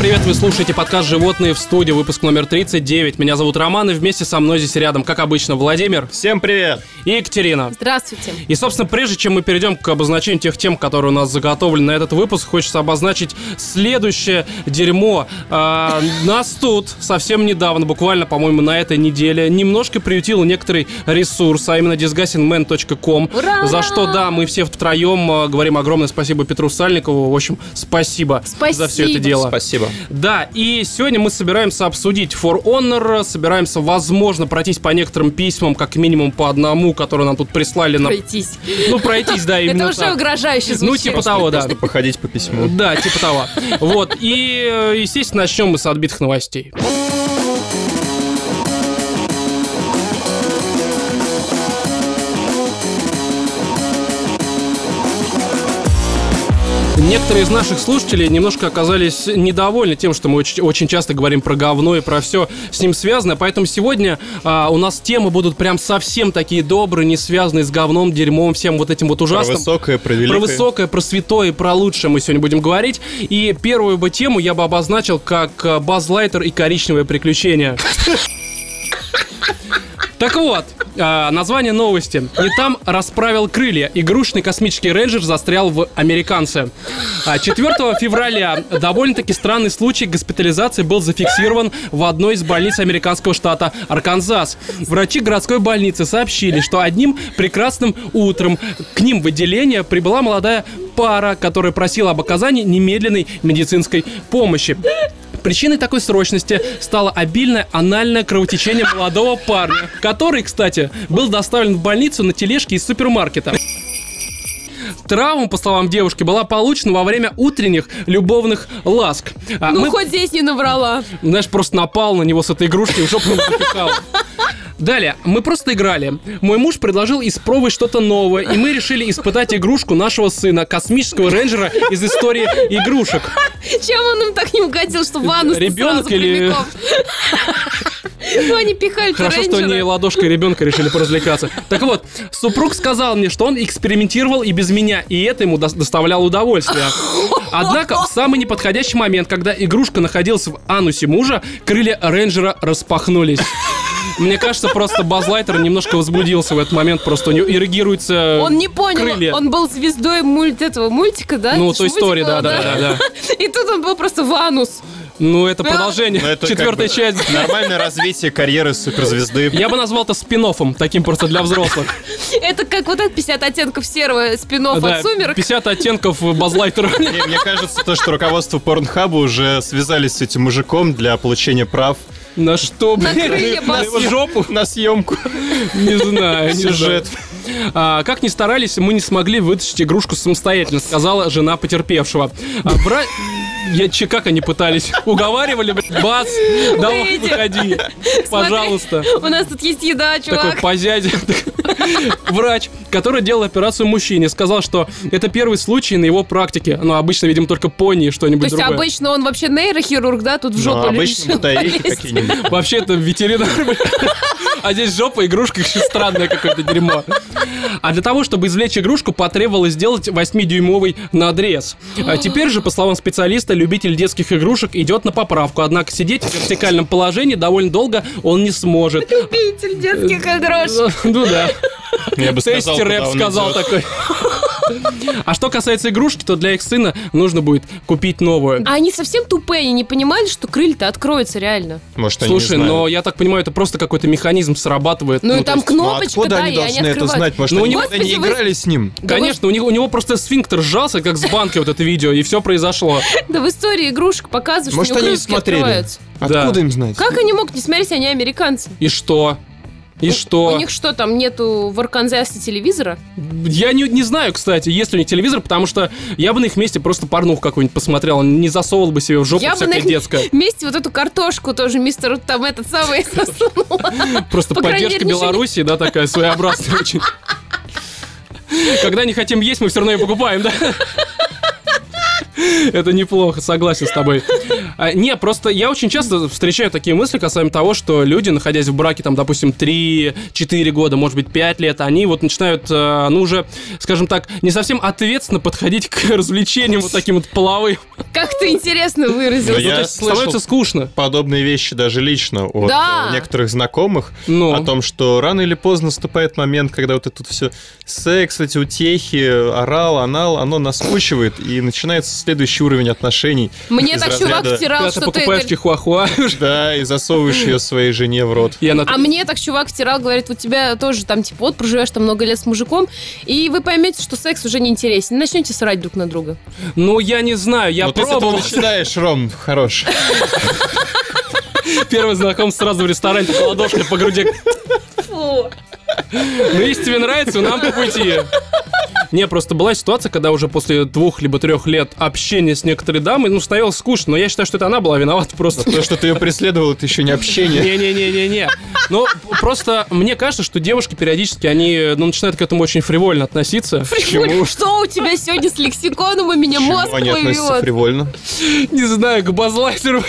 привет, вы слушаете подкаст «Животные в студии», выпуск номер 39. Меня зовут Роман, и вместе со мной здесь рядом, как обычно, Владимир Всем привет! и Екатерина. Здравствуйте. И, собственно, прежде чем мы перейдем к обозначению тех тем, которые у нас заготовлены на этот выпуск, хочется обозначить следующее дерьмо. А, нас тут совсем недавно, буквально, по-моему, на этой неделе, немножко приютил некоторый ресурс, а именно disgustingman.com, Ура! за что, да, мы все втроем а, говорим огромное спасибо Петру Сальникову. В общем, спасибо, за все это Спасибо. дело. Спасибо. Да, и сегодня мы собираемся обсудить For Honor, собираемся, возможно, пройтись по некоторым письмам, как минимум по одному, которые нам тут прислали на... Пройтись. Ну, пройтись, да, именно Это уже так. угрожающе Ну, звучит. типа того, да. Походить по письму. Да, типа того. Вот, и, э, естественно, начнем мы с отбитых новостей. Некоторые из наших слушателей немножко оказались недовольны тем, что мы очень, очень часто говорим про говно и про все с ним связанное. Поэтому сегодня а, у нас темы будут прям совсем такие добрые, не связанные с говном, дерьмом, всем вот этим вот Про ужасным. высокое, про Про великое. высокое, про святое про лучшее мы сегодня будем говорить. И первую бы тему я бы обозначил как Базлайтер и коричневое приключение. Так вот, а, название новости. И там расправил крылья. Игрушечный космический рейнджер застрял в американце. А, 4 февраля довольно-таки странный случай госпитализации был зафиксирован в одной из больниц американского штата Арканзас. Врачи городской больницы сообщили, что одним прекрасным утром к ним в отделение прибыла молодая пара, которая просила об оказании немедленной медицинской помощи. Причиной такой срочности стало обильное анальное кровотечение молодого парня, который, кстати, был доставлен в больницу на тележке из супермаркета. Травма, по словам девушки, была получена во время утренних любовных ласк. А Ну, мы, хоть здесь не наврала. знаешь, просто напал на него с этой игрушкой и в жопу запихал. Далее, мы просто играли. Мой муж предложил испробовать что-то новое, и мы решили испытать игрушку нашего сына, космического рейнджера из истории игрушек. Чем он им так не угодил, что ванну Ребенок или- Ну, они пихали Хорошо, что не ладошкой ребенка решили поразвлекаться. Так вот, супруг сказал мне, что он экспериментировал и без меня, и это ему дос- доставляло удовольствие. Однако, в самый неподходящий момент, когда игрушка находилась в анусе мужа, крылья рейнджера распахнулись. Мне кажется, просто Базлайтер немножко возбудился в этот момент, просто у него ирригируется Он не понял, крылья. он был звездой мульт этого мультика, да? Ну, той истории, да, да, да, да. И тут он был просто в анус. Ну, это продолжение, Ну, это как четвертая бы часть. Нормальное развитие карьеры суперзвезды. Я бы назвал это спин таким просто для взрослых. Это как вот это 50 оттенков серого спин от Да, «Сумерек». 50 оттенков Базлайтера. Не, мне кажется, то, что руководство Порнхаба уже связались с этим мужиком для получения прав На что, На блин? крылья На его жопу? на съемку. Не знаю, Сюжет. А, как ни старались, мы не смогли вытащить игрушку самостоятельно, сказала жена потерпевшего. А, бра- Я, че, как они пытались? Уговаривали, блядь, бас, давай Выйди. выходи, пожалуйста. У нас тут есть еда, Такой чувак. позядя. Врач, который делал операцию мужчине, сказал, что это первый случай на его практике. Ну, обычно, видимо, только пони и То что-нибудь есть другое. обычно он вообще нейрохирург, да, тут в Ну, жопу обычно батарейки полезть. какие-нибудь. Вообще это ветеринар. А здесь жопа, игрушка еще странное какое-то дерьмо. А для того, чтобы извлечь игрушку, потребовалось сделать 8-дюймовый надрез. А теперь же, по словам специалиста, любитель детских игрушек идет на поправку. Однако сидеть в вертикальном положении довольно долго он не сможет. Любитель детских игрушек. Ну да. Я бы сказал, рэп он сказал такой. А что касается игрушки, то для их сына нужно будет купить новую. А они совсем тупые, они не понимали, что крылья-то откроются реально. Может, они не Слушай, знают. но я так понимаю, это просто какой-то механизм срабатывает. Ну, и то там есть- Ну, кнопочка, откуда да, они и они должны это знать? Может, Ну, они никогда не играли с ним? Да Конечно, у него, у него просто сфинктер сжался, как с банки вот это видео, и все произошло. Да в истории игрушек показывают, Может, что у они смотрели? открываются. Да. Откуда им знать? Как они могут не смотреть, они американцы? И что? И что? У них что, там нету в Арканзасе телевизора? Я не, не знаю, кстати, есть ли у них телевизор, потому что я бы на их месте просто порнух какую-нибудь посмотрел, не засовывал бы себе в жопу Я бы на всякое их детское. месте вот эту картошку тоже мистер там этот самый. Просто поддержка Беларуси, да, такая своеобразная очень. Когда не хотим есть, мы все равно ее покупаем, да? Это неплохо, согласен с тобой. А, не, просто я очень часто встречаю такие мысли касаемо того, что люди, находясь в браке, там, допустим, 3-4 года, может быть, 5 лет, они вот начинают, э, ну, уже, скажем так, не совсем ответственно подходить к развлечениям вот таким вот половым. Как ты интересно выразил. Ну, Ну, я то есть слышал- становится скучно. Подобные вещи даже лично от Да. э, некоторых знакомых Ну. о том, что рано или поздно наступает момент, когда вот это тут все секс, эти утехи, орал, анал, оно наскучивает, и начинается следующий уровень отношений. Мне так чувак втирал, что ты... покупаешь чихуахуа, Да, и засовываешь ее своей жене в рот. А мне так чувак втирал, говорит, вот тебя тоже там, типа, вот проживешь там много лет с мужиком, и вы поймете, что секс уже не интересен. Начнете срать друг на друга. Ну, я не знаю, я Но ты пробовал. начинаешь, Ром, хорош. Первый знакомство сразу в ресторане, ладошкой по груди. Фу. Ну, если тебе нравится, нам по пути. Не, просто была ситуация, когда уже после двух либо трех лет общения с некоторой дамой, ну, становилось скучно, но я считаю, что это она была виновата просто. То, что ты ее преследовал, это еще не общение. Не-не-не-не-не. Ну, просто мне кажется, что девушки периодически, они ну, начинают к этому очень фривольно относиться. Фриволь, Что у тебя сегодня с лексиконом? У меня мозг они относятся плывет. фривольно? Не знаю, к базлайтеру.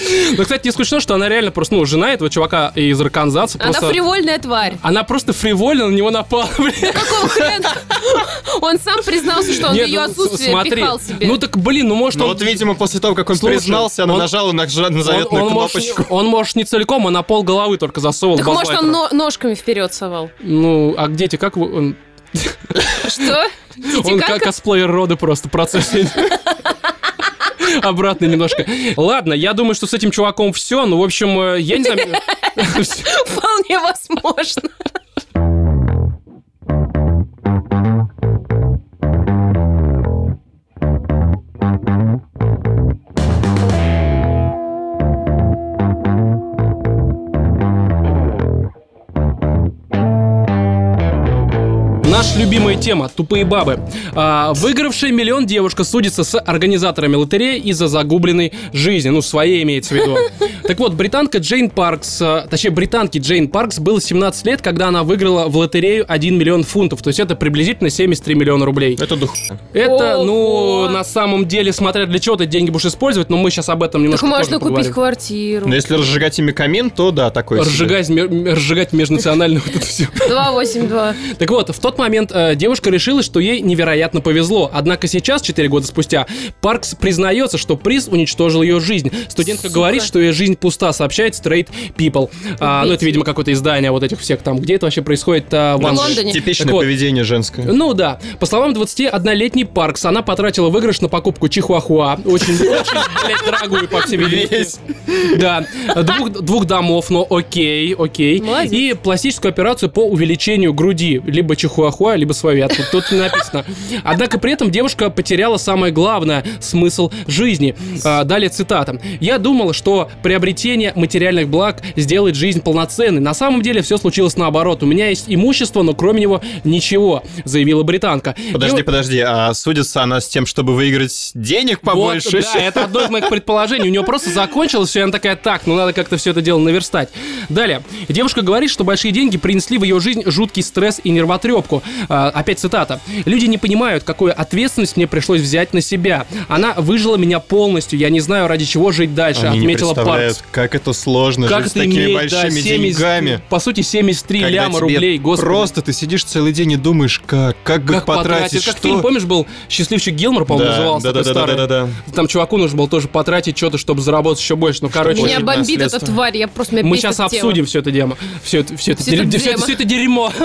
Но, кстати, не исключено, что она реально просто, ну, жена этого чувака из Арканзаса. Она Просто... фривольная тварь. Она просто фривольно на него напала, бля. Какого хрена? Он сам признался, что он Нет, в ее ну, отсутствие смотри. пихал себе. Ну так, блин, ну может Ну он... вот, видимо, после того, как он Слушай, признался, она он- нажала на, на заветную он, он может, кнопочку. он, может, не целиком, а на пол головы только засовывал так может он но- ножками вперед совал. Ну, а дети, как вы... Он, Что? он как косплеер роды просто процесс. Обратно немножко. Ладно, я думаю, что с этим чуваком все. Ну, в общем, э, я не знаю... Вполне возможно. Любимая тема – тупые бабы. А, выигравшая миллион девушка судится с организаторами лотереи из-за загубленной жизни. Ну, своей имеется в виду. Так вот, британка Джейн Паркс, а, точнее, британке Джейн Паркс было 17 лет, когда она выиграла в лотерею 1 миллион фунтов. То есть это приблизительно 73 миллиона рублей. Это дух. Это, Ого. ну, на самом деле, смотря для чего ты деньги будешь использовать, но мы сейчас об этом Так немножко можно позже купить поговорим. квартиру. Но если разжигать ими камин, то да, такой себе. Разжигать, разжигать межнациональную вот это все. 282. Так вот, в тот момент э, девушка решила, что ей невероятно повезло. Однако сейчас, 4 года спустя, Паркс признается, что приз уничтожил ее жизнь. Студентка Сука. говорит, что ее жизнь пуста, сообщает Straight People. А, ну, это, видимо, какое-то издание вот этих всех там. Где это вообще происходит? а, в В. Лондоне. Типичное Так вот. поведение женское. Ну да. По словам 21-летней Паркс, она потратила выигрыш на покупку чихуахуа. Очень, очень, блядь, дорогую, по всей видимости. Да. Двух, двух домов, но окей, окей. Молодец. И пластическую операцию по увеличению груди. Либо чихуахуа, либо свовят. Тут, написано. Однако при этом девушка потеряла самое главное – смысл жизни. А, далее цитата. «Я думала, что приобретение материальных благ сделает жизнь полноценной. На самом деле все случилось наоборот. У меня есть имущество, но кроме него ничего», заявила британка. Подожди, Дев- подожди, а судится она с тем, чтобы выиграть денег побольше? вот, да, это одно из моих предположений. У нее просто закончилось все, и она такая, так, ну надо как-то все это дело наверстать. Далее. Девушка говорит, что большие деньги принесли в ее жизнь жуткий стресс и нервотрепку. А, опять цитата. «Люди не понимают, какую ответственность мне пришлось взять на себя. Она выжила меня полностью. Я не знаю, ради чего жить дальше», Они отметила Паркс. как это сложно Как жить с такими иметь, большими да, 70 деньгами. По сути, 73 Когда ляма рублей, господи. Просто ты сидишь целый день и думаешь, как, как бы как потратить, потратить? Как что... фильм, помнишь, был «Счастливчик Гилмор», по-моему, Да, назывался? да, да, да, да, старый? да, да. Там чуваку нужно было тоже потратить что-то, чтобы заработать еще больше. Ну, короче, Меня бомбит эта наследство. тварь, я просто меня мы сейчас обсудим все это демо. Все это, все это, дерь- это всё это дерьмо.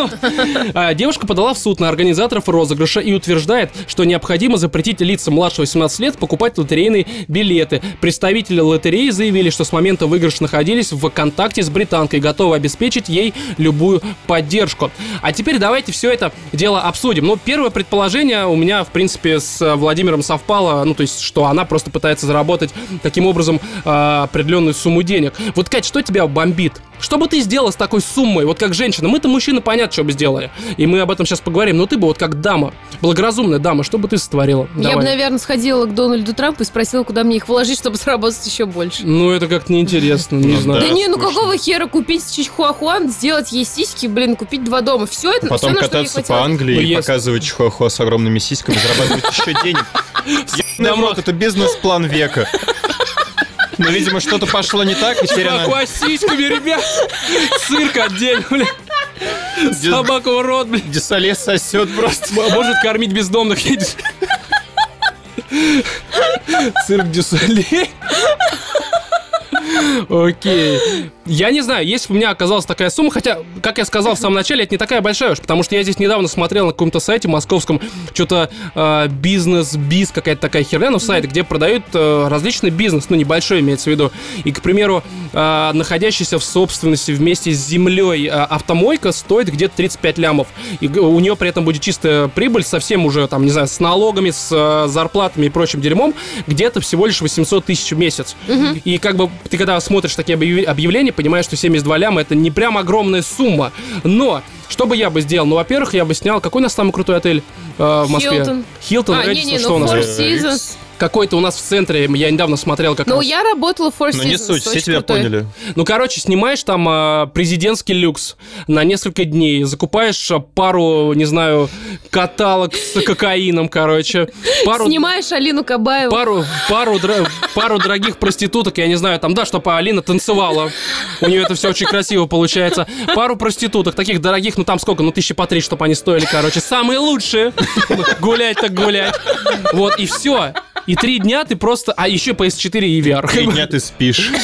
А, Девушка подала в суд на организаторов розыгрыша и утверждает, что необходимо запретить лицам младше 18 лет покупать лотерейные билеты. Представители лотереи заявили, что с момента выигрыша находились в контакте с британкой, готовы обеспечить ей любую поддержку. А теперь давайте все это дело обсудим. Ну, первое предположение у меня, в принципе, с э, Владимиром совпало, ну, то есть, что она просто пытается заработать таким образом э, определенную сумму денег. Вот, Кать, что тебя бомбит? Что бы ты сделала с такой суммой, вот как женщина? Мы-то мужчины, понятно, что бы сделали. И мы об этом сейчас поговорим. Но ты бы вот как дама, благоразумная дама, что бы ты сотворила? Я Давай. бы, наверное, сходила к Дональду Трампу и спросила, куда мне их вложить, чтобы заработать еще больше. Ну, это как-то неинтересно, не Ну, знаю. Да, не, ну какого хера купить чихуахуан, сделать ей сиськи, блин, купить два дома. Все это, Потом кататься по Англии Ну, и если- показывать чихуахуа с огромными сиськами, зарабатывать еще денег. Ну вот, это бизнес-план века. Но, видимо, что-то пошло не так, и теперь она... Сиськами, ребят. Цирк отдельно, в рот, блядь. Дю Солей сосет просто. Может кормить бездомных. едешь. Цирк дю Солей. Окей. Я не знаю, если бы у меня оказалась такая сумма, хотя, как я сказал в самом начале, это не такая большая уж, потому что я здесь недавно смотрел на каком-то сайте московском, что-то э, бизнес-биз, какая-то такая херня, ну, сайт, где продают э, различный бизнес, ну, небольшой имеется в виду. И, к примеру, э, находящаяся в собственности вместе с землей э, автомойка стоит где-то 35 лямов. И у нее при этом будет чистая прибыль, совсем уже, там, не знаю, с налогами, с э, зарплатами и прочим дерьмом, где-то всего лишь 800 тысяч в месяц. И как бы ты когда смотришь такие объявления, понимаешь, что 72 ляма это не прям огромная сумма. Но что бы я бы сделал? Ну, во-первых, я бы снял... Какой у нас самый крутой отель э, в Москве? Хилтон. Хилтон, А, Редисон, не-не, что ну у нас? Four? Seasons. Какой-то у нас в центре, я недавно смотрел как Ну, раз. я работала в Four Seasons. Ну, не суть, все тебя крутой. поняли. Ну, короче, снимаешь там а, президентский люкс на несколько дней, закупаешь а, пару, не знаю, каталог с кокаином, короче, пару... Снимаешь Алину Кабаеву. Пару, пару, дра- пару дорогих проституток, я не знаю, там, да, чтобы Алина танцевала. У нее это все очень красиво получается. Пару проституток, таких дорогих, ну там сколько, ну тысячи по три, чтобы они стоили, короче. Самые лучшие. Гулять так гулять. Вот, и все. И три дня ты просто... А еще PS4 и VR. Три дня ты спишь.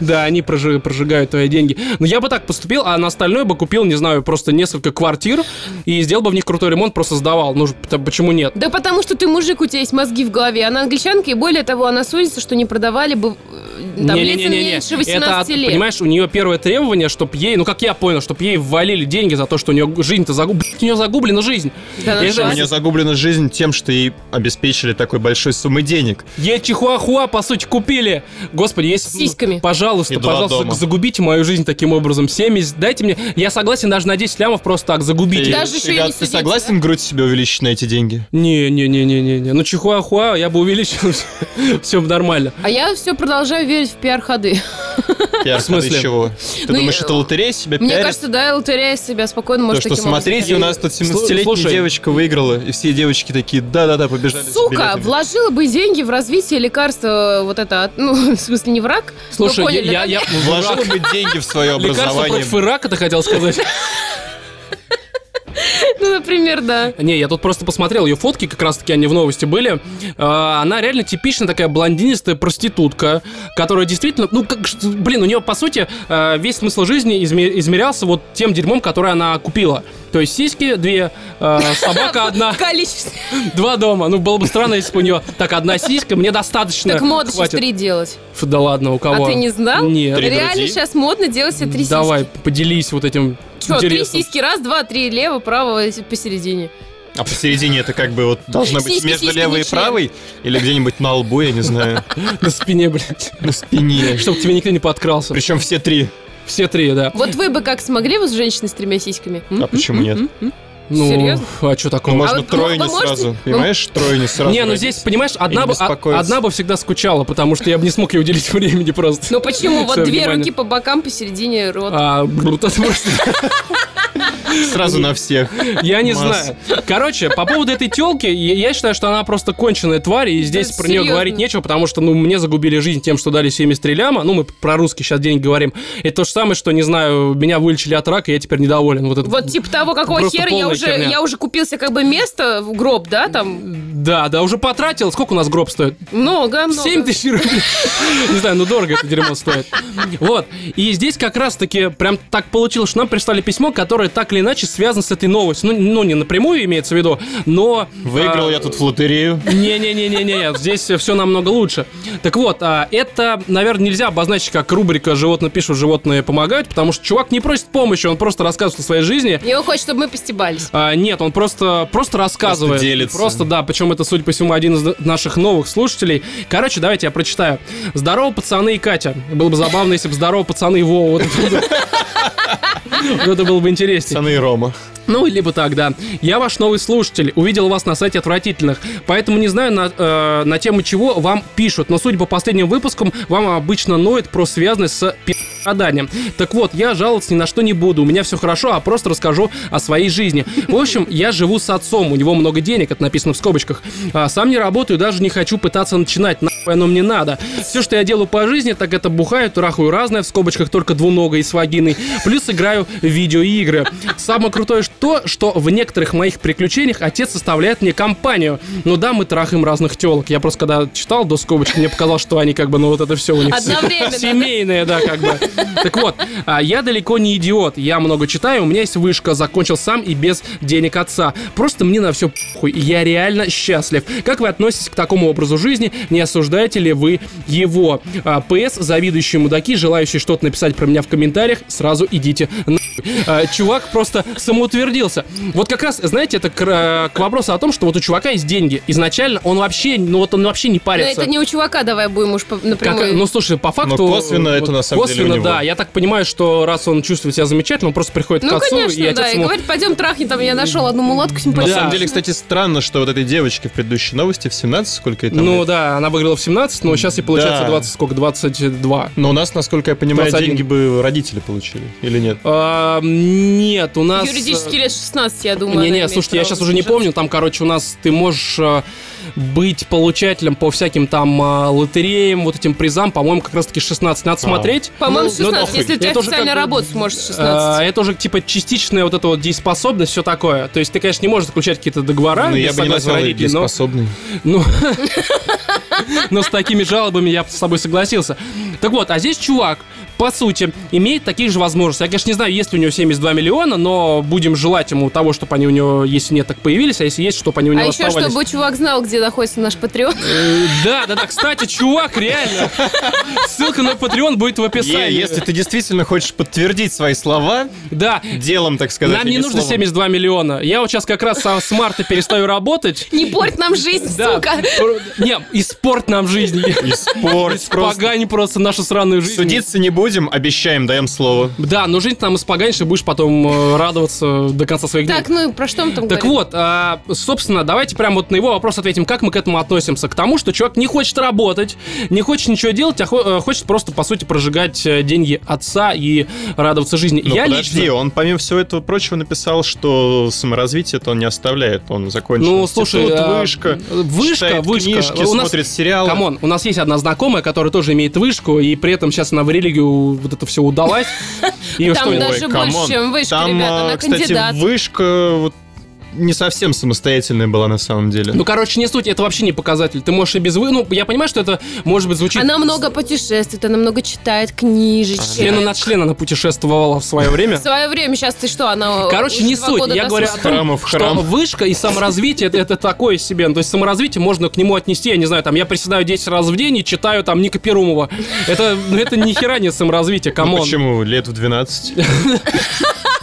Да, они прожи- прожигают твои деньги. Но я бы так поступил, а на остальное бы купил, не знаю, просто несколько квартир и сделал бы в них крутой ремонт, просто сдавал. Ну, почему нет? Да потому что ты мужик, у тебя есть мозги в голове. Она англичанка, и более того, она судится, что не продавали бы э, там, лицам Не-не-не-не. меньше 18 Это, лет. понимаешь, у нее первое требование, чтобы ей, ну как я понял, чтобы ей ввалили деньги за то, что у нее жизнь-то загублена. У нее загублена жизнь. Да? У нее загублена жизнь тем, что ей обеспечили такой большой суммы денег. Ей чихуахуа, по сути, купили. Господи, если... С сиськами. Пожалуйста, И два пожалуйста, дома. загубите мою жизнь таким образом. 70, дайте мне... Я согласен даже на 10 лямов просто так, загубите. Ты, Даже еще и Игат, не ты судите, согласен грудь себе увеличить на эти деньги? Не-не-не-не-не. Ну, чихуахуа я бы увеличил. Все нормально. А я все продолжаю верить в пиар-ходы. Пиар, В смысле? чего? Ты Ну, думаешь, это лотерея себя Мне пиарит? кажется, да, лотерея себя спокойно То, может что таким образом смотрите, у нас тут Слу- 17-летняя слушай. девочка выиграла, и все девочки такие, да-да-да, побежали Сука, вложила бы деньги в развитие лекарства вот это, ну, в смысле, не враг. Слушай, поняли, я... да? я Вложила бы деньги в свое Лекарство образование. против рака, ты хотел сказать? Ну, например, да. Не, я тут просто посмотрел ее фотки, как раз таки они в новости были. А, Она реально типичная такая блондинистая проститутка, которая действительно, ну, как, блин, у нее, по сути, э, весь смысл жизни изме- измерялся вот тем дерьмом, которое она купила. То есть сиськи две, э, собака одна, Количество. два дома. Ну, было бы странно, если бы у нее так одна сиська, мне достаточно. Так мода сейчас три делать. Фу, да ладно, у кого? А ты не знал? Нет. Три Реально груди? сейчас модно делать себе три сиськи. Давай, поделись вот этим Что, три сиськи? Раз, два, три, лево, право, посередине. А посередине это как бы вот должно быть Сиськи, между сиськи, левой и не член. правой? Или где-нибудь на лбу, я не знаю, на спине, блядь. на спине. Чтобы тебе никто не подкрался. Причем все три. Все три, да. Вот вы бы как смогли вот с женщиной с тремя сиськами? А почему нет? Ну, Серьезно? а что такого? Ну, можно вот тройню вы можете- сразу, ну- понимаешь? Тройню сразу. Не, ну здесь, понимаешь, одна не бы, а- одна бы всегда скучала, потому что я бы не смог ей уделить времени просто. Ну почему? Вот две внимание. руки по бокам, посередине рот. А, брут, это просто- Сразу на всех. я не знаю. Короче, по поводу этой телки, я считаю, что она просто конченая тварь, и здесь про нее говорить нечего, потому что, ну, мне загубили жизнь тем, что дали 73 ляма. Ну, мы про русский сейчас деньги говорим. Это то же самое, что, не знаю, меня вылечили от рака, и я теперь недоволен. Вот, это... Вот типа того, какого хера я уже, херня. я уже купился как бы место в гроб, да, там Да, да, уже потратил. Сколько у нас гроб стоит? много, много. 7 тысяч рублей. Не знаю, ну дорого это дерьмо стоит. Вот. И здесь как раз-таки прям так получилось, что нам прислали письмо, которое так или иначе связано с этой новостью. Ну, ну не напрямую имеется в виду, но... Выиграл а, я тут в лотерею. Не-не-не-не-не, здесь все намного лучше. Так вот, а, это, наверное, нельзя обозначить как рубрика «Животные пишут, животные помогают», потому что чувак не просит помощи, он просто рассказывает о своей жизни. И он хочет, чтобы мы постебались. А, нет, он просто, просто рассказывает. Просто делится. Просто, да, причем это, судя по всему, один из наших новых слушателей. Короче, давайте я прочитаю. Здорово, пацаны и Катя. Было бы забавно, если бы здорово, пацаны и Вова. Вот это было- Вот это было бы интереснее. И Рома. Ну, либо так, да. Я ваш новый слушатель, увидел вас на сайте отвратительных, поэтому не знаю, на, э, на тему чего вам пишут, но судя по последним выпускам, вам обычно ноет про связанность с пи***. страданиям. Так вот, я жаловаться ни на что не буду, у меня все хорошо, а просто расскажу о своей жизни. В общем, я живу с отцом, у него много денег, это написано в скобочках. А сам не работаю, даже не хочу пытаться начинать, нахуй оно мне надо. Все, что я делаю по жизни, так это бухаю, трахаю разное, в скобочках только двуногой и с вагиной, плюс играю в видеоигры. Самое крутое то, что в некоторых моих приключениях отец составляет мне компанию. Ну да, мы трахаем разных телок. Я просто когда читал до скобочек, мне показалось, что они как бы, ну вот это все у них Одновременно, да? семейные, да, как бы. Так вот, а, я далеко не идиот. Я много читаю, у меня есть вышка, закончил сам и без денег отца. Просто мне на все похуй. Я реально счастлив. Как вы относитесь к такому образу жизни? Не осуждаете ли вы его? А, ПС, завидующие мудаки, желающие что-то написать про меня в комментариях, сразу идите нахуй. А, Чувак просто самоутвердился. Вот как раз, знаете, это к, э, к вопросу о том, что вот у чувака есть деньги. Изначально он вообще, ну вот он вообще не Но парится. это не у чувака, давай будем уж по- Как- напрямую. ну, слушай, по факту... Но косвенно это на самом деле косвенно, у него. да. Я так понимаю, что раз он чувствует себя замечательно, он просто приходит Ну, к отцу, конечно, и отец да. И ему... говорит, пойдем трахни, там я нашел одну мулатку На симпатичную. Да. самом деле, кстати, странно, что вот этой девочке в предыдущей новости в 17, сколько ей там Ну лет? да, она выиграла в 17, но сейчас ей получается Да. 20, сколько, 22. Но у нас, насколько я понимаю, 21. деньги бы родители получили, или нет? А, нет, у нас... Юридически лет 16, я думаю. Не-не, слушайте, я сейчас уже не помню, там, короче, у нас ты можешь э, быть получателем по всяким там э, лотереям, вот этим призам, по-моему, как раз-таки 16. Надо смотреть. По-моему, Ну, ну, 16. похуй. Если у тебя Это уже официально работать сможешь с э, 16. Это уже типа частичная вот эта вот дееспособность, все такое. То есть ты, конечно, не можешь заключать какие-то договора Ну, я бы не назвал ее родителей, но, дееспособной. ну, но с такими жалобами я с тобой согласился. Так вот, а здесь чувак, по сути, имеет такие же возможности. Я, конечно, не знаю, есть ли у него 72 миллиона, но будем желать ему того, чтобы они у него, если нет, так появились, а если есть, чтобы они у него А еще, оставались. чтобы чувак знал, где находится наш патреон. Э, Да, да, да, кстати, чувак, реально. Ссылка на Patreon будет в описании. Если ты действительно хочешь подтвердить свои слова, Да, делом, так сказать, нам а не нужно словом. 72 миллиона. Я вот сейчас как раз с марта перестаю работать. Не порть нам жизнь, сука. не, испорт нам жизнь. Испорть просто. Испогани просто нашу сраную жизнь. Судиться не будем, обещаем, даем слово. Да, но жизнь там испоганишь и будешь потом э, радоваться до конца своих дней. Так, ну про что мы там Так вот, а, собственно, давайте прямо вот на его вопрос ответим, как мы к этому относимся. К тому, что чувак не хочет работать, не хочет ничего делать, а э, хочет просто, по сути, прожигать э, деньги отца и радоваться жизни. Ну Я подожди, лично... он помимо всего этого прочего написал, что саморазвитие это он не оставляет. Он закончил Ну, слушай, вышка, вышка, вышка. книжки, У нас- смотрит сериалы. Come on, у нас есть одна знакомая, которая тоже имеет вышку, и при этом сейчас она в религию вот это все ударилась. И Там что, даже больше, камон. чем вышка, ребята, а, она кстати, кандидат. вышка вот, не совсем самостоятельная была на самом деле. Ну, короче, не суть, это вообще не показатель. Ты можешь и без вы... Ну, я понимаю, что это, может быть, звучит... Она много путешествует, она много читает книжечки. Члена на член она путешествовала в свое время. В свое время, сейчас ты что, она... Короче, не суть. Я говорю о том, что вышка и саморазвитие это, это такое себе. То есть саморазвитие можно к нему отнести, я не знаю, там, я приседаю 10 раз в день и читаю там Ника Перумова. Это, ну, это ни хера не саморазвитие, Ну, come on. почему? Лет в 12?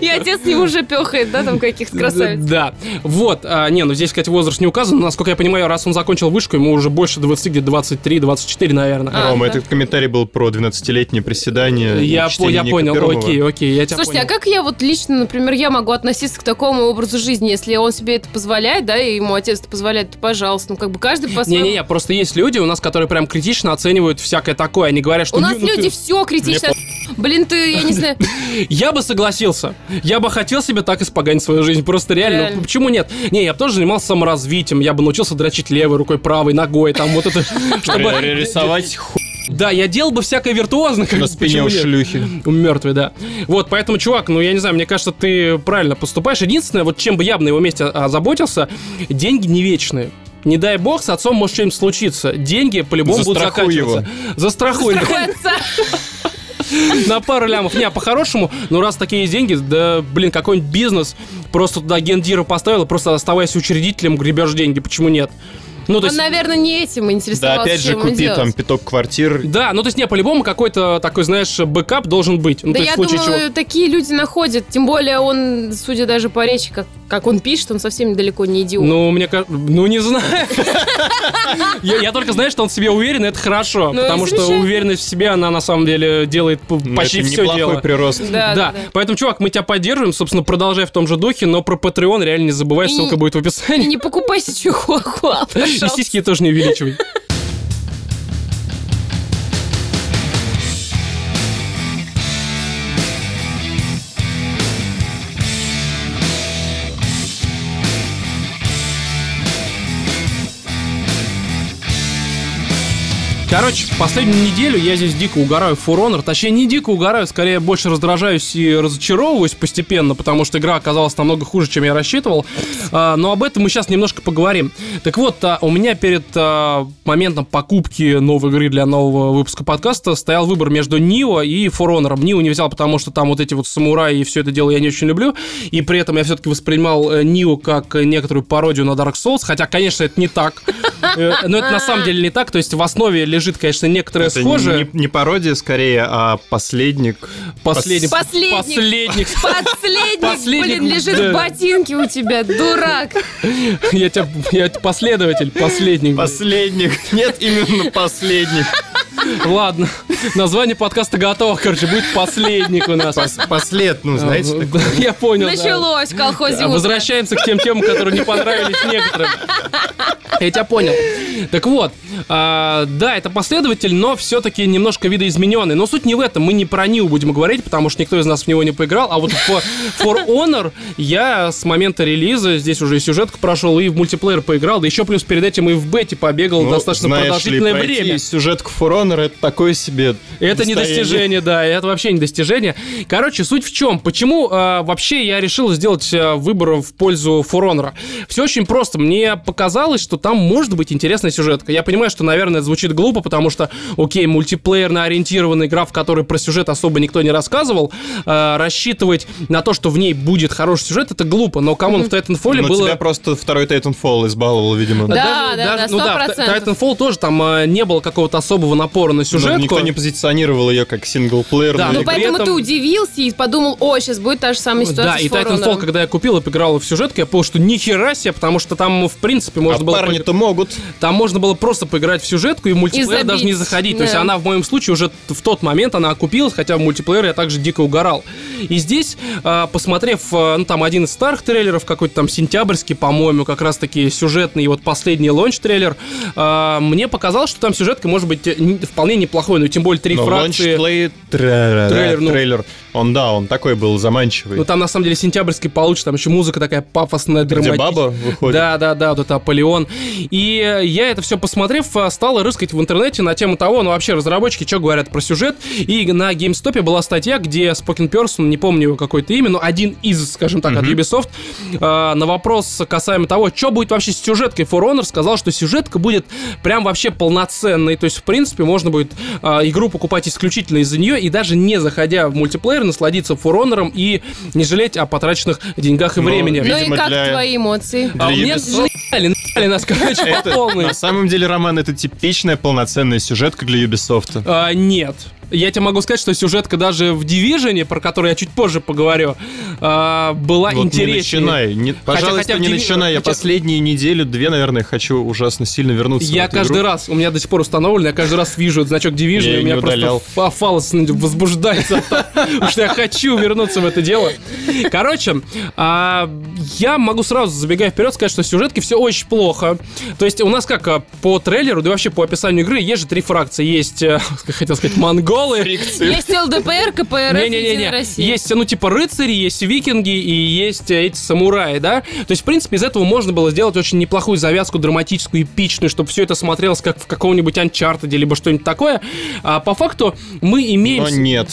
И отец не уже пехает, да, там каких-то красавиц. Да. Вот. А, не, ну здесь, кстати, возраст не указан. но, Насколько я понимаю, раз он закончил вышку, ему уже больше 20, где-то 23-24, наверное. А, Рома, да. этот комментарий был про 12-летнее приседание. я, по- я понял, окей, окей, я тебя Слушайте, а понял. как я вот лично, например, я могу относиться к такому образу жизни, если он себе это позволяет, да, и ему отец это позволяет, то пожалуйста. Ну, как бы каждый по-своему. Не-не-не, просто есть люди у нас, которые прям критично оценивают всякое такое. Они говорят, что... У нас «Ну, люди все критично. Блин, ты, я не знаю. Я бы согласился. Я бы хотел себе так испоганить свою жизнь. Просто реально. Реально. Ну, Почему нет? Не, я бы тоже занимался саморазвитием. Я бы научился дрочить левой рукой, правой, ногой. Там вот это... Чтобы... Рисовать ху... Да, я делал бы всякое виртуозно. как на спине у шлюхи. Мертвый, да. Вот, поэтому, чувак, ну, я не знаю, мне кажется, ты правильно поступаешь. Единственное, вот чем бы я бы на его месте озаботился, деньги не вечные. Не дай бог, с отцом может что-нибудь случиться. Деньги по-любому будут Застрахуй заканчиваться. Застрахуй. Страхуй отца. На пару лямов. Не, а по-хорошему, ну раз такие есть деньги, да, блин, какой-нибудь бизнес, просто туда гендира поставил, просто оставаясь учредителем, гребешь деньги, почему нет? Ну, то Он, есть... наверное, не этим интересовался. Да, опять же, купи делать. там пяток квартир. Да, ну то есть не, по-любому какой-то такой, знаешь, бэкап должен быть. Ну, Да то есть я думаю, чего. такие люди находят. Тем более он, судя даже по речи, как, как он пишет, он совсем далеко не идиот. Ну, мне кажется, ну не знаю. Я только знаю, что он в себе уверен, и это хорошо. Ну, Потому что уверенность в себе, она на самом деле делает Ну, почти это все неплохой дело. прирост. да, поэтому, чувак, мы тебя поддерживаем, собственно, продолжай в том же духе, но про Patreon реально не забывай, И- ссылка будет в И описании. не покупайся чихуахуа, И сиськи тоже не увеличивай. Короче, последнюю неделю я здесь дико угораю в For Honor. Точнее, не дико угораю, скорее больше раздражаюсь и разочаровываюсь постепенно, потому что игра оказалась намного хуже, чем я рассчитывал. А, но об этом мы сейчас немножко поговорим. Так вот, а, у меня перед а, моментом покупки новой игры для нового выпуска подкаста стоял выбор между Нио и For Honor. Нио не взял, потому что там вот эти вот самураи и все это дело я не очень люблю. И при этом я все-таки воспринимал э, Нио как некоторую пародию на Dark Souls. Хотя, конечно, это не так. Э, Но это на самом деле не так. То есть в основе лежит, конечно, некоторое Это схожее. не, не пародия скорее, а последник. Последний. Последник. Последник. Последник, Последник, блин, лежит да. в ботинке у тебя, дурак. Я тебя, я последователь, последник. Последник. Нет, именно последник. Ладно, название подкаста готово, короче, будет последник у нас. Пос- послед, ну, знаете, А, такое. Я понял. да. Началось в колхозе. А. Возвращаемся к тем темам, которые не понравились некоторым. Я тебя понял. Так вот, а, да, это последователь, но все-таки немножко видоизмененный. Но суть не в этом. Мы не про Нил будем говорить, потому что никто из нас в него не поиграл. А вот в For Honor я с момента релиза, здесь уже и сюжетку прошел, и в мультиплеер поиграл, да еще плюс перед этим и в бете побегал Ну, достаточно знаешь ли, продолжительное пройти время. сюжетку For Honor это такое себе Это не достояние. достижение, да, это вообще не достижение. Короче, суть в чем? Почему э, вообще я решил сделать э, выбор в пользу For Honor? Все очень просто. Мне показалось, что там может быть интересная сюжетка. Я понимаю, что, наверное, это звучит глупо, потому что, окей, мультиплеерно ориентированная игра, в которой про сюжет особо никто не рассказывал, э, рассчитывать на то, что в ней будет хороший сюжет, это глупо. Но, come on, в Titanfall Ну, было... тебя просто второй Titanfall избаловал, видимо. Да, да, да, ну да, в 100%. Titanfall тоже там э, не было какого-то особого напора на Но сюжетку. никто не позиционировал ее как синглплеер. Да, Ну, поэтому этом- ты удивился и подумал, о, сейчас будет та же самая ситуация Да, с и Titanfall, когда я купил и поиграл в сюжетку, я понял, что ни хера себе, потому что там, в принципе, можно а было... парни-то могут. Там можно было просто поиграть в сюжетку и в мультиплеер забить, даже не заходить. То есть да. она в моем случае уже в тот момент она окупилась, хотя в мультиплеер я также дико угорал. И здесь, а, посмотрев, а, ну там один из старых трейлеров, какой-то там сентябрьский, по-моему, как раз-таки сюжетный, и вот последний launch-трейлер, а, мне показалось, что там сюжетка может быть э, не- вполне неплохой, ну тем более три Но фракции. launch-play- тра- Трейлер, ну. трейлер, он, да, он такой был заманчивый. Ну там на самом деле сентябрьский получше, там еще музыка такая пафосная, Где драматичная. баба выходит. Да, да, да, вот это Аполлион. И э, я это все посмотрев, э, стал рыскать в интернете на тему того, ну вообще разработчики что говорят про сюжет. И на GameStop была статья, где spokesperson, не помню какое-то имя, но один из, скажем так, от Ubisoft, э, на вопрос касаемо того, что будет вообще с сюжеткой For Honor, сказал, что сюжетка будет прям вообще полноценной. То есть, в принципе, можно будет э, игру покупать исключительно из-за нее и даже не заходя в мультиплеер, насладиться For Honor и не жалеть о потраченных деньгах и Ну, времени. Ну и Видимо, как для- твои эмоции? А Для меня Ubisoft- нас, короче, по полной. на самом деле, Роман, это типичная полноценная сюжетка для Ubisoft. А, нет. Я тебе могу сказать, что сюжетка даже в Division, про которую я чуть позже поговорю, а, была Вот не интереснее. начинай. Не- пожалуйста, хотя в не Divi- начинай. Я хотя- последние неделю-две, наверное, хочу ужасно сильно вернуться Я каждый игру. раз, у меня до сих пор установлен, я каждый раз вижу этот значок Division, Я и у меня не просто фа- фалос возбуждается, потому что я хочу вернуться в это дело. Короче, а, я могу сразу, забегая вперед, сказать, что в сюжетке все очень плохо. То есть у нас как а, по трейлеру, да вообще по описанию игры, есть же три фракции. Есть, э, хотел сказать, монголы, Есть ЛДПР, КПРФ, Единая Россия. есть, ну, типа, рыцари, есть викинги и есть э, эти самураи, да? То есть, в принципе, из этого можно было сделать очень неплохую завязку, драматическую, эпичную, чтобы все это смотрелось как в каком-нибудь Uncharted, либо что-нибудь такое. А по факту мы имеем... Но нет.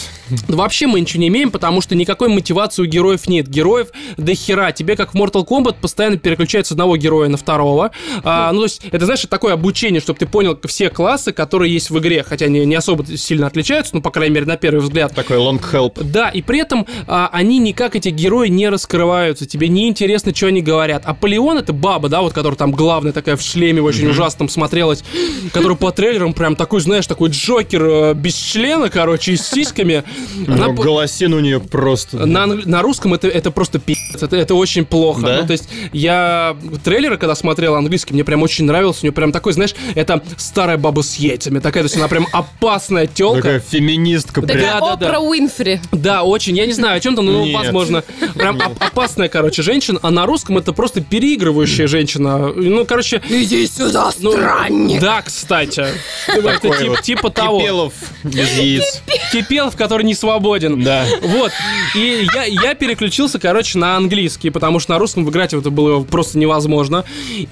Вообще мы ничего не имеем, потому что никакой мотивации у героев нет. Героев до хера. Тебе, как в Mortal Kombat, постоянно переключают с одного героя на второго. А, ну, то есть, это, знаешь, такое обучение, чтобы ты понял все классы, которые есть в игре, хотя они не особо сильно отличаются, ну, по крайней мере, на первый взгляд. Такой long help. Да, и при этом а, они никак, эти герои, не раскрываются. Тебе не интересно, что они говорят. А Полеон это баба, да, вот которая там главная такая в шлеме очень ужасном смотрелась, которая по трейлерам прям такой, знаешь, такой Джокер э, без члена, короче, и с сиськами. Она голосин у нее просто. на, на русском это, это просто пи***ц, это, это очень плохо. Да? Ну, то есть я трейлеры, когда смотрел английский, мне прям очень нравился. У нее прям такой, знаешь, это старая баба с яйцами. Такая, то есть она прям опасная телка. Такая феминистка Такая прям. Да, да, да. Опра Уинфри. Да, очень. Я не знаю, о чем там, но, Нет. возможно, прям оп- опасная, короче, женщина. А на русском это просто переигрывающая женщина. Ну, короче... Иди сюда, ну, странник. Да, кстати. Это Такой тип- вот типа того. Кипелов без яиц. Кипелов, который не свободен. Да. Вот. И я, я переключился, короче, на английский, потому что на русском играть это было просто невозможно.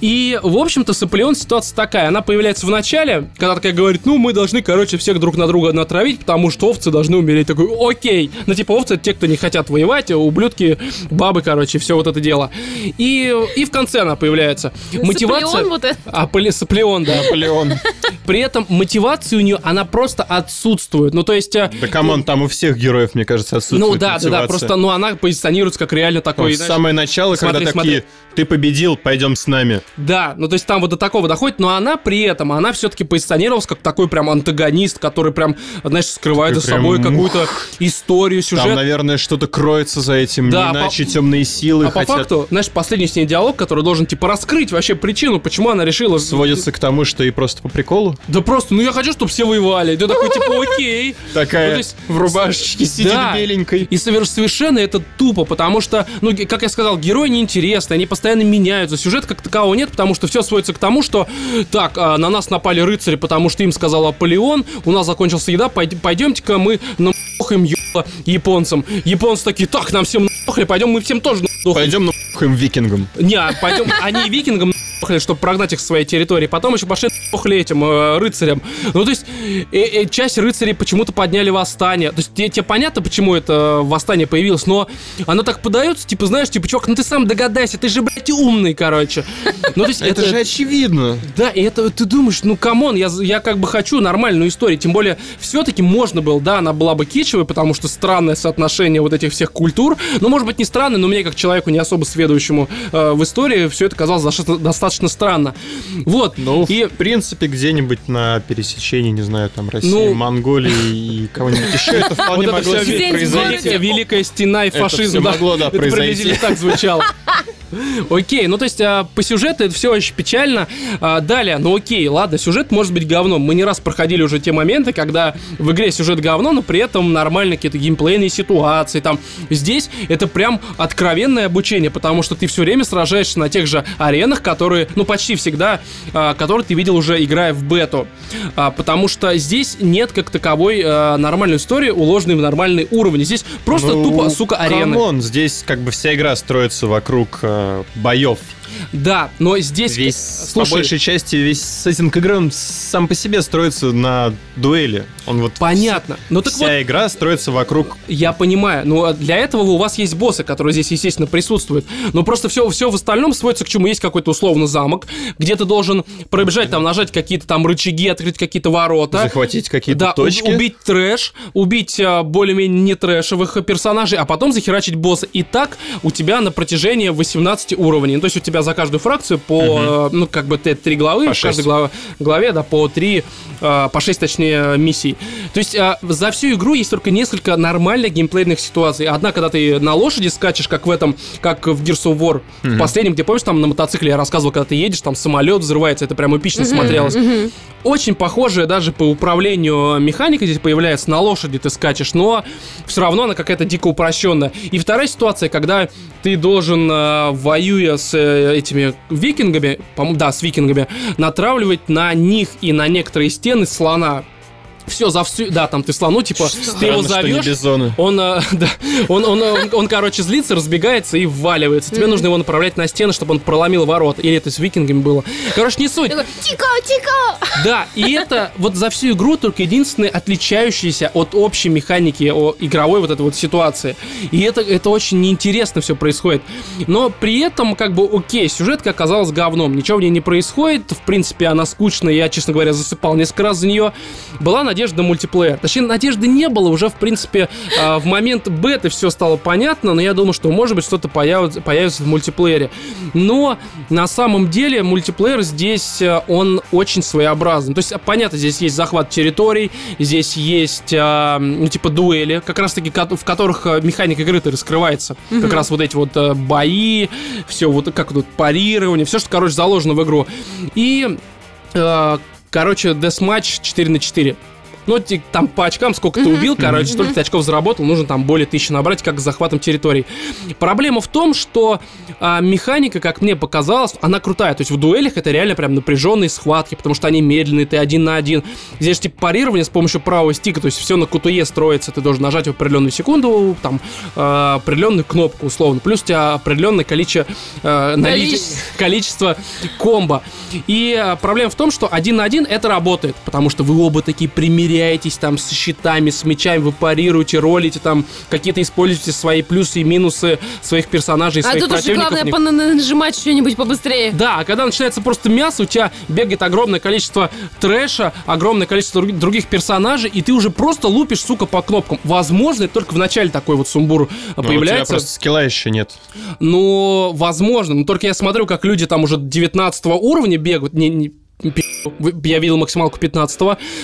И, в общем-то, с Аполеон ситуация такая. Она появляется в начале, когда такая говорит, ну, мы должны, короче, всех друг на друга натравить, потому что овцы должны умереть. Такой, окей. Ну, типа, овцы это те, кто не хотят воевать, а ублюдки, бабы, короче, все вот это дело. И, и в конце она появляется. Мотивация... Саплион вот это. Аполе- Саплеон, да. Наполеон. При этом мотивация у нее, она просто отсутствует. Ну, то есть... э, Да come on, там у всех героев, мне кажется, отсутствует ну да, да, да, мотивация. просто, ну она позиционируется как реально такой, знаешь, самое начало, смотри, когда смотри. такие, ты победил, пойдем с нами. да, ну то есть там вот до такого доходит, но она при этом, она все-таки позиционировалась как такой прям антагонист, который прям, знаешь, скрывает за собой прям, какую-то историю, Там, сюжет. наверное, что-то кроется за этим, Да, не по- иначе темные силы а по хотят... факту, знаешь, последний с ней диалог, который должен, типа, раскрыть вообще причину, почему она решила... Сводится к тому, что и просто по приколу. Да просто, ну я хочу, чтобы все воевали. Ты такой, типа, окей. Такая Ну, есть- в рубашечке сидит Да. беленькой. И совер- совершенно это тупо, потому что, ну, как я сказал, герои неинтересны, они постоянно меняются, сюжет как такового нет, потому что все сводится к тому, что, так, а, на нас напали рыцари, потому что им сказал Аполеон, у нас закончилась еда, пойдемте-ка мы нахуем ебало японцам. Японцы такие, так, нам всем нахуй, пойдем мы всем тоже нахуй. Пойдем нахуем викингам. Не, а пойдем, они викингам нахуй, чтобы прогнать их с своей территории. Потом еще пошли нахуй этим э, рыцарям. Ну, то есть, э, э, часть рыцарей почему-то подняли восстание. То есть, тебе, тебе понятно, почему это восстание появилось, но оно так подается, типа, знаешь, типа, чувак, ну ты сам догадайся, ты же, блядь, умный, короче. Ну, то есть, Это же очевидно. да, и это ты думаешь, ну come on, я, я как бы хочу нормальную историю. Тем более, все-таки можно было, да, она была бы кичевой, потому что странное соотношение вот этих всех культур. Ну, может быть, не странное, но мне, как человеку не особо сведущему э, в истории, все это казалось достаточно, достаточно странно. Вот. Ну, и в принципе, где-нибудь на пересечении, не знаю, там, России, Ну, Монголии и кого-нибудь еще, это вполне это могло произойти. Великая стена и Это фашизм. да. могло, да, это произойти. так звучало. Окей, ну то есть а, по сюжету это все очень печально. А, далее, ну окей, ладно, сюжет может быть говном. Мы не раз проходили уже те моменты, когда в игре сюжет говно, но при этом нормально какие-то геймплейные ситуации. Там здесь это прям откровенное обучение, потому что ты все время сражаешься на тех же аренах, которые, ну почти всегда, а, которые ты видел уже играя в бету. А, потому что здесь нет как таковой а, нормальной истории, уложенной в нормальный уровень. Здесь просто Ну, тупо, сука, арены. come on, здесь как бы вся игра строится вокруг э, боев. Да, но здесь... Весь, слушай, по большей части, весь сеттинг игры, он сам по себе строится на дуэли. Он вот понятно. Ну так Вся вот, игра строится вокруг я понимаю. Но для этого у вас есть боссы, которые здесь, естественно, присутствуют. Но просто все, все в остальном сводится к чему? Есть какой-то условно замок, где ты должен пробежать, там, нажать какие-то там рычаги, открыть какие-то ворота. захватить какие-то Да, точки. убить трэш, убить а, более-менее не трэшевых персонажей, а потом захерачить босса. И так у тебя на протяжении 18 уровней. Ну, то есть у тебя за каждую фракцию по, э, ну, как бы три главы, По в каждой шесть. главе, главе, да, по три, э, по 6, точнее, миссий. То есть а, за всю игру есть только несколько нормальных геймплейных ситуаций. Одна, когда ты на лошади скачешь, как в этом, как в Gears of War, в последнем, где, помнишь, там на мотоцикле я рассказывал, когда ты едешь, там самолет взрывается, это прям эпично смотрелось. Очень похожая даже по управлению механика здесь появляется, на лошади ты скачешь, но все равно она какая-то дико упрощенная. И вторая ситуация, когда ты должен, э, воюя с э, этими викингами, по-моему, да, с викингами, натравливать на них и на некоторые стены слона. Все, за всю... Да, там ты слону, типа, ты его что зовешь, он, э, да, он, он, он, он, короче, злится, разбегается и вваливается. Тебе нужно его направлять на стены, чтобы он проломил ворота. Или это с викингами было. Короче, не суть. Тико, тико! Да, и это вот за всю игру только единственное отличающееся от общей механики о игровой вот этой вот ситуации. И это, это очень неинтересно все происходит. Но при этом, как бы, окей, сюжетка оказалась говном. Ничего в ней не происходит. В принципе, она скучная. Я, честно говоря, засыпал несколько раз за нее. Была надежда на мультиплеер. Точнее, надежды не было. Уже, в принципе, а, в момент беты все стало понятно. Но я думал, что, может быть, что-то появится, появится в мультиплеере. Но на самом деле мультиплеер здесь, э, он очень своеобразный. То есть, понятно, здесь есть захват территорий, здесь есть, а, ну, типа, дуэли, как раз-таки, в которых э, механика игры-то раскрывается. Как раз вот эти вот э, бои, все вот как тут парирование, все, что, короче, заложено в игру. И, короче, Deathmatch 4 на 4 Ну, там по очкам сколько ты убил, короче, столько ты очков заработал, нужно там более тысячи набрать, как с захватом территорий. Проблема в том, что а, механика, как мне показалось, она крутая. То есть в дуэлях это реально прям напряженные схватки, потому что они медленные, ты один на один. Здесь типа парирование с помощью правого стика, то есть все на кутуе строится, ты должен нажать в определенную секунду, там, а, определенную кнопку, условно. Плюс у тебя определенное количество, а, наличие- Количество. комбо. И а, проблема в том, что один на один это работает, потому что вы оба такие примеряетесь там с щитами, с мечами, вы парируете, ролите там, какие-то используете свои плюсы и минусы своих персонажей, А своих тут уже главное них. нажимать что-нибудь побыстрее. Да, а когда начинается просто мясо, у тебя бегает огромное количество трэша, огромное количество друг- других персонажей, и ты уже просто лупишь, сука, по кнопкам. Возможно, это только в начале такой вот сумбур Но у тебя появляется. просто скилла еще нет. Ну, возможно. Но только я смотрю, как люди там уже 19 уровня бегают. Не, не, я видел максималку 15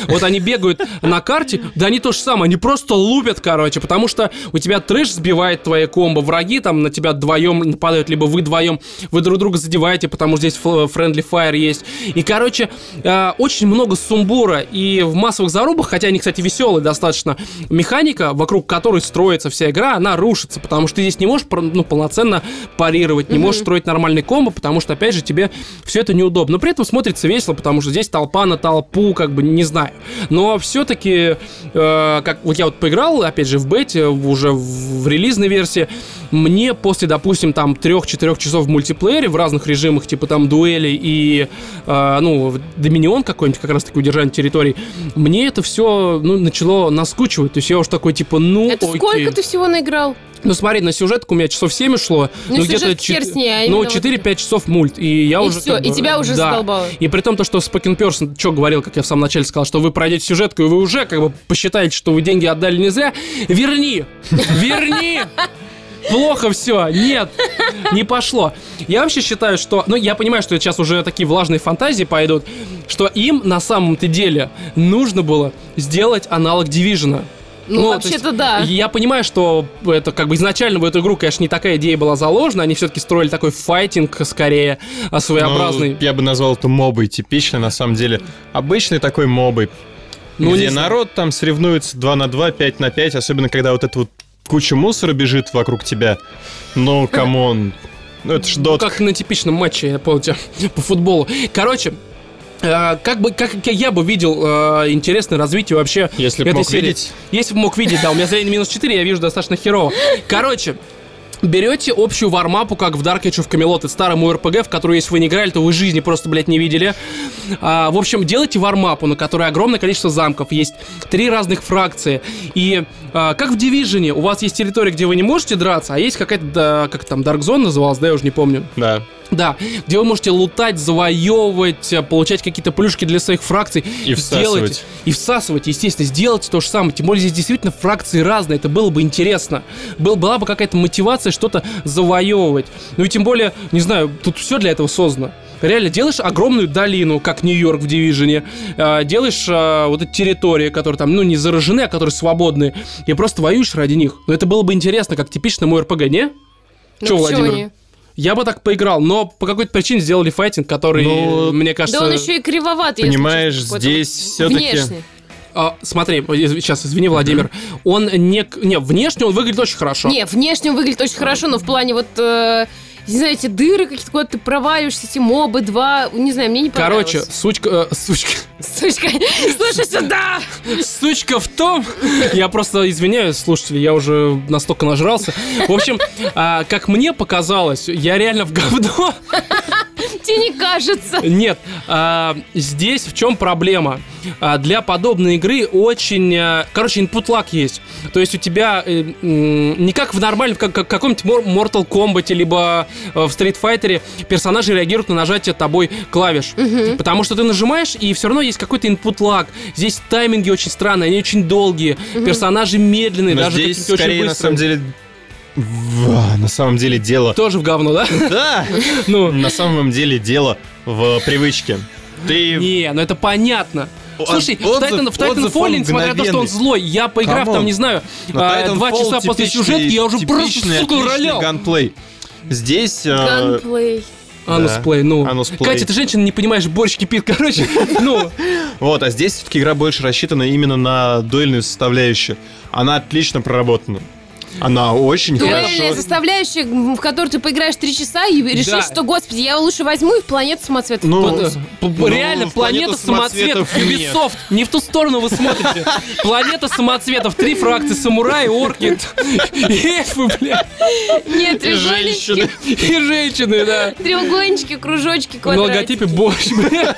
Вот они бегают на карте, да они то же самое, они просто лупят, короче, потому что у тебя трэш сбивает твои комбо, враги там на тебя вдвоем нападают, либо вы вдвоем, вы друг друга задеваете, потому что здесь friendly fire есть. И, короче, э, очень много сумбура, и в массовых зарубах, хотя они, кстати, веселые достаточно, механика, вокруг которой строится вся игра, она рушится, потому что ты здесь не можешь ну, полноценно парировать, не можешь строить нормальный комбо, потому что, опять же, тебе все это неудобно. Но при этом смотрится весело, потому что здесь толпа на толпу, как бы, не знаю. Но все-таки, как вот я вот поиграл, опять же, в бете, в- уже в, в релизной версии, мне после, допустим, там 3-4 часов в мультиплеере в разных режимах, типа там дуэли и, э, ну, доминион какой-нибудь, как раз-таки удержание территорий, мне это все, ну, начало наскучивать. То есть я уж такой, типа, ну, Это окей. сколько ты всего наиграл? Ну, смотри, на сюжетку у меня часов 7 ушло. Ну, где-то сюжет чет- а Ну, именно вот 4-5 часов мульт. И я И уже... всё, как и бы, тебя уже да. задолбало. И при том, то, что Спокин Персон, что говорил, как я в самом начале сказал, что вы пройдете сюжетку, и вы уже как бы посчитаете, что вы деньги отдали не зря, верни! Верни! Плохо все, нет, не пошло. Я вообще считаю, что, ну, я понимаю, что сейчас уже такие влажные фантазии пойдут, что им на самом-то деле нужно было сделать аналог Division. Ну, то вообще-то да. Я понимаю, что это как бы изначально в эту игру, конечно, не такая идея была заложена. Они все-таки строили такой файтинг скорее а, своеобразный. Ну, я бы назвал это мобой типичный, на самом деле. Обычный такой мобой. Ну, где народ там соревнуется 2 на 2, 5 на 5, особенно когда вот эта вот куча мусора бежит вокруг тебя. Ну, come on. Ну, это ж Ну, дот. как на типичном матче, я помню, по футболу. Короче, как бы как я бы видел э, интересное развитие вообще Если бы этой мог серии. видеть. Если бы мог видеть, да, у меня зрение минус 4, я вижу достаточно херово. Короче, берете общую вармапу, как в Dark Age of Camelot, это старому РПГ, в которую, если вы не играли, то вы жизни просто, блядь, не видели. А, в общем, делайте вармапу, на которой огромное количество замков, есть три разных фракции. И а, как в Division, у вас есть территория, где вы не можете драться, а есть какая-то, да, как там, Dark Zone называлась, да, я уже не помню. Да. Да, где вы можете лутать, завоевывать, э, получать какие-то плюшки для своих фракций. И всасывать. И всасывать, естественно, сделайте то же самое. Тем более здесь действительно фракции разные, это было бы интересно. Был, была бы какая-то мотивация что-то завоевывать. Ну и тем более, не знаю, тут все для этого создано. Реально, делаешь огромную долину, как Нью-Йорк в Дивижине, э, делаешь э, вот эти территории, которые там, ну, не заражены, а которые свободные, и просто воюешь ради них. Ну, это было бы интересно, как типично мой РПГ, не? Ну, чё Владимир? не? Я бы так поиграл, но по какой-то причине сделали файтинг, который, Ну, мне кажется... Да он еще и кривоват, если Понимаешь, честно, здесь внешне. А, смотри, сейчас, извини, Владимир, он не... Не, внешне он выглядит очень хорошо. Не, внешне он выглядит очень хорошо, но в плане вот... э, не знаю, эти дыры какие-то, куда ты проваливаешься, эти мобы, два, не знаю, мне не понравилось. Короче, сучка, э, сучка, Сучка, слушай сюда! сучка в том, я просто извиняюсь, слушатели, я уже настолько нажрался. В общем, а, как мне показалось, я реально в говно. Тебе не кажется? Нет, а, здесь в чем проблема? А, для подобной игры очень, а, короче, input lag есть. То есть у тебя э, не как в нормальном, как, как в каком-нибудь Mortal Kombat, либо э, в Street Fighter персонажи реагируют на нажатие тобой клавиш. Потому что ты нажимаешь, и все равно есть какой-то input lag. Здесь тайминги очень странные, они очень долгие, персонажи медленные, Но даже здесь какие-то очень скорее на быстрые. самом деле... в- На самом деле дело... Тоже в говно, да? Да! Ну, На самом деле дело в привычке. Ты... Не, ну это понятно. Слушай, в отзыв- Titan, в Titanfall, отзыв он несмотря на то, что он злой, я поиграв Камон. там, не знаю, а, два часа после сюжетки, я уже просто, сука, ролял. ганплей. Здесь... э, Ганплей. Анусплей, ну. Анусплей. Катя, ты женщина, не понимаешь, борщ кипит, короче. Ну, Вот, а здесь все-таки игра больше рассчитана именно на дуэльную составляющую. Она отлично проработана. Она очень Дуэльная хорошо... составляющая, в которой ты поиграешь три часа и решишь, Да. что, господи, я лучше возьму и в планету самоцветов. Ну, вот, э, п- ну, реально, в планета «Планету самоцветов, самоцветов» нет. Ubisoft, не в ту сторону вы смотрите. Планета самоцветов, три фракции, самураи, орки, и эльфы, бля, Нет, И женщины. и женщины, да. треугольнички, кружочки, На квадратики. логотипе борщ, бля.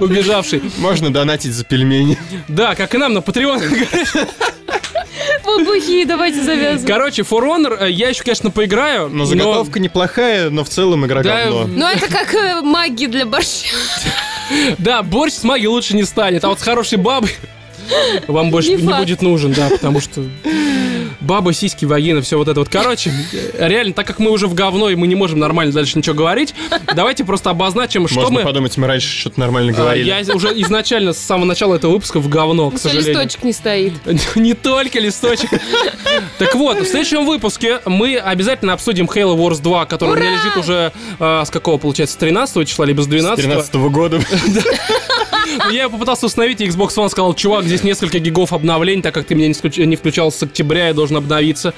Убежавший. Можно донатить за пельмени. Да, как и нам на Patreon. Бабухи, давайте завязываем. Короче, For Honor э, я еще, конечно, поиграю. Но заготовка неплохая, но в целом игра Да, говно. Ну, это как э, маги для борща. Да, борщ с магией лучше не станет, а вот с хорошей бабой вам больше Не будет нужен, да, потому что баба, сиськи, вагина, все вот это вот. Короче, реально, так как мы уже в говно и мы не можем нормально дальше ничего говорить, давайте просто обозначим, что Можно мы... подумать, мы раньше что-то нормально А, говорили. Я уже изначально с самого начала этого выпуска в говно, к сожалению. листочек не стоит. Не только листочек. Так вот, в следующем выпуске мы обязательно обсудим Halo Wars 2, который у меня лежит уже э, с какого, получается, с 13 числа, либо с 12 13 года. Ну, Я попытался установить, и Xbox One сказал, чувак, здесь несколько гигов обновлений, так как ты меня не, включ- не включал с октября, я должен обновиться,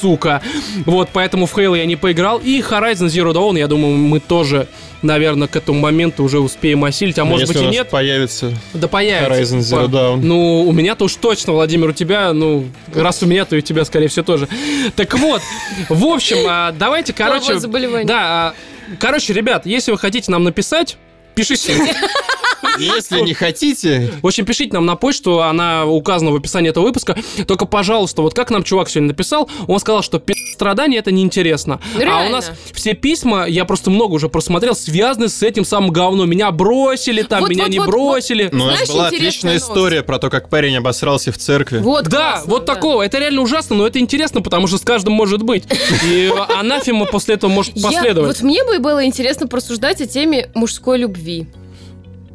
сука. Вот, поэтому в Halo я не поиграл. И Horizon Zero Dawn, я думаю, мы тоже, наверное, к этому моменту уже успеем осилить, а Но может если быть и нет. появится Да появится. Horizon Zero Dawn. Ну, у меня-то уж точно, Владимир, у тебя, ну, раз у меня, то и у тебя, скорее всего, тоже. Так вот, в общем, а, давайте, короче... Да, а, короче, ребят, если вы хотите нам написать, пишите. Если не хотите, В общем, пишите нам на почту, она указана в описании этого выпуска. Только, пожалуйста, вот как нам чувак сегодня написал, он сказал, что пи*** страдания это неинтересно. А у Реально. нас все письма, я просто много уже просмотрел, связаны с этим самым говном. Меня бросили там, Вот, меня вот, не вот, бросили. ну, у нас была отличная новость? история про то, как парень обосрался в церкви. Вот Да, классно, вот да. такого. Это реально ужасно, но это интересно, потому что с каждым может быть. И анафема после этого может последовать. вот мне бы было интересно порассуждать о теме мужской любви.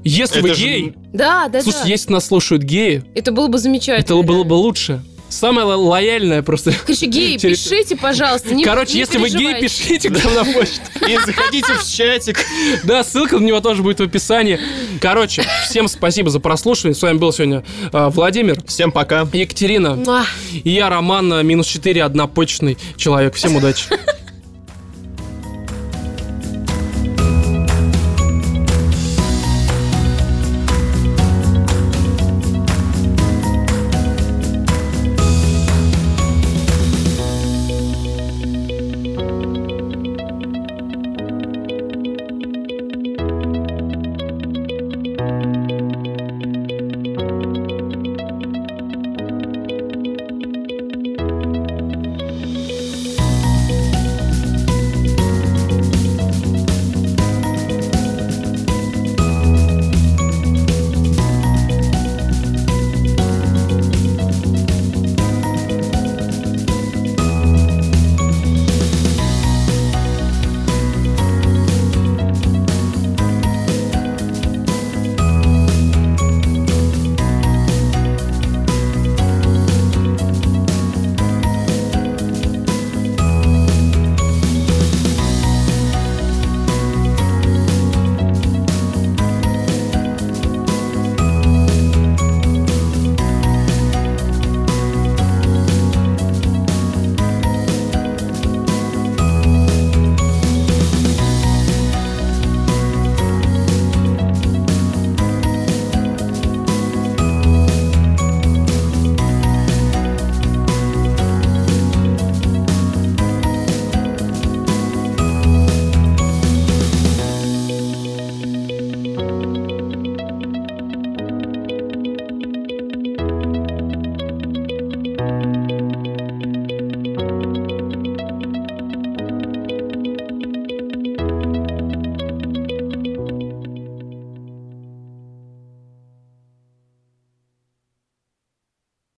Если вы Это же- гей, Да, да, слушайте, да. если нас слушают геи, Это было бы замечательно. это было бы лучше. Самое ло- лояльное просто. Короче, геи, Через- пишите, пожалуйста. Не, Короче, не если вы гей, пишите к нам на почту. И заходите в чатик. Да, ссылка на него тоже будет в описании. Короче, всем спасибо за прослушивание. С вами был сегодня э, Владимир, Всем пока. Екатерина Муа. и я, Роман, э, минус 4, однопочечный человек. Всем удачи.